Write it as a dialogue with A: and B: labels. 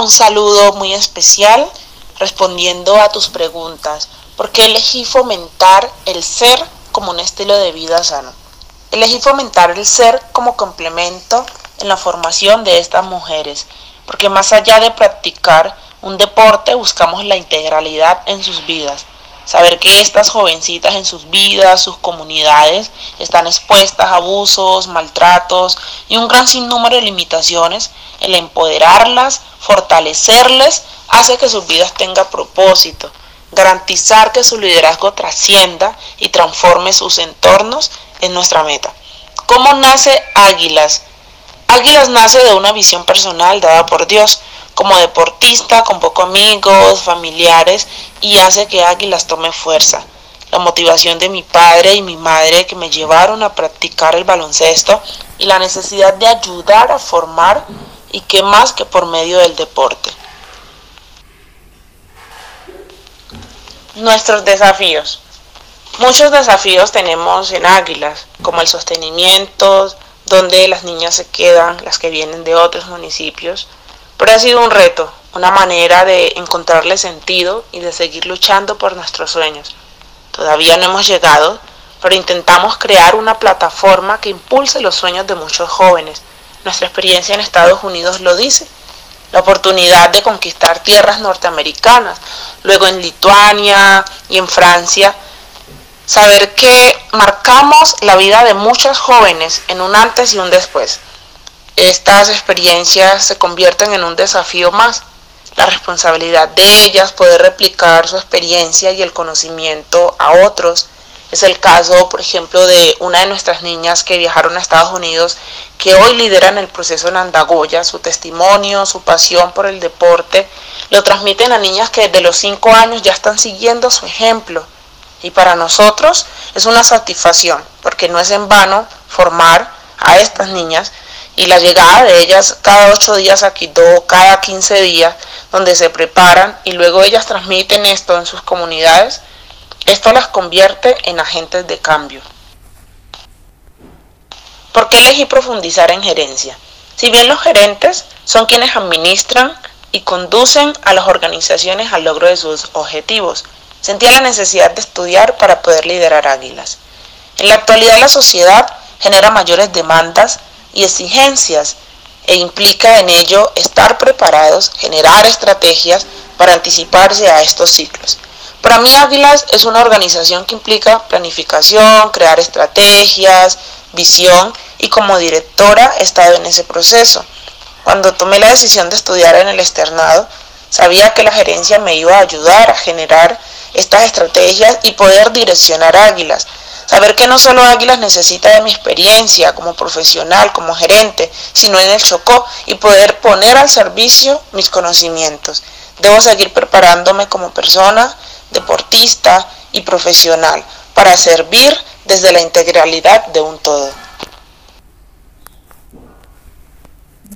A: Un saludo muy especial respondiendo a tus preguntas. ¿Por qué elegí fomentar el ser como un estilo de vida sano? Elegí fomentar el ser como complemento en la formación de estas mujeres, porque más allá de practicar un deporte buscamos la integralidad en sus vidas. Saber que estas jovencitas en sus vidas, sus comunidades, están expuestas a abusos, maltratos y un gran sinnúmero de limitaciones, el empoderarlas, fortalecerles, hace que sus vidas tengan propósito, garantizar que su liderazgo trascienda y transforme sus entornos en nuestra meta. ¿Cómo nace Águilas? Águilas nace de una visión personal dada por Dios como deportista, con pocos amigos, familiares, y hace que Águilas tome fuerza. La motivación de mi padre y mi madre que me llevaron a practicar el baloncesto y la necesidad de ayudar a formar y qué más que por medio del deporte. Nuestros desafíos. Muchos desafíos tenemos en Águilas, como el sostenimiento, donde las niñas se quedan, las que vienen de otros municipios, pero ha sido un reto, una manera de encontrarle sentido y de seguir luchando por nuestros sueños. Todavía no hemos llegado, pero intentamos crear una plataforma que impulse los sueños de muchos jóvenes. Nuestra experiencia en Estados Unidos lo dice. La oportunidad de conquistar tierras norteamericanas, luego en Lituania y en Francia. Saber que marcamos la vida de muchos jóvenes en un antes y un después estas experiencias se convierten en un desafío más. La responsabilidad de ellas, poder replicar su experiencia y el conocimiento a otros. Es el caso, por ejemplo, de una de nuestras niñas que viajaron a Estados Unidos, que hoy lideran el proceso en Andagoya, su testimonio, su pasión por el deporte, lo transmiten a niñas que desde los 5 años ya están siguiendo su ejemplo. Y para nosotros es una satisfacción, porque no es en vano formar a estas niñas, y la llegada de ellas cada ocho días a Quito, cada 15 días, donde se preparan y luego ellas transmiten esto en sus comunidades, esto las convierte en agentes de cambio. ¿Por qué elegí profundizar en gerencia? Si bien los gerentes son quienes administran y conducen a las organizaciones al logro de sus objetivos, sentía la necesidad de estudiar para poder liderar águilas. En la actualidad la sociedad genera mayores demandas y exigencias e implica en ello estar preparados, generar estrategias para anticiparse a estos ciclos. Para mí Águilas es una organización que implica planificación, crear estrategias, visión y como directora he estado en ese proceso. Cuando tomé la decisión de estudiar en el externado, sabía que la gerencia me iba a ayudar a generar estas estrategias y poder direccionar Águilas, Saber que no solo Águilas necesita de mi experiencia como profesional, como gerente, sino en el Chocó y poder poner al servicio mis conocimientos. Debo seguir preparándome como persona, deportista y profesional para servir desde la integralidad de un todo.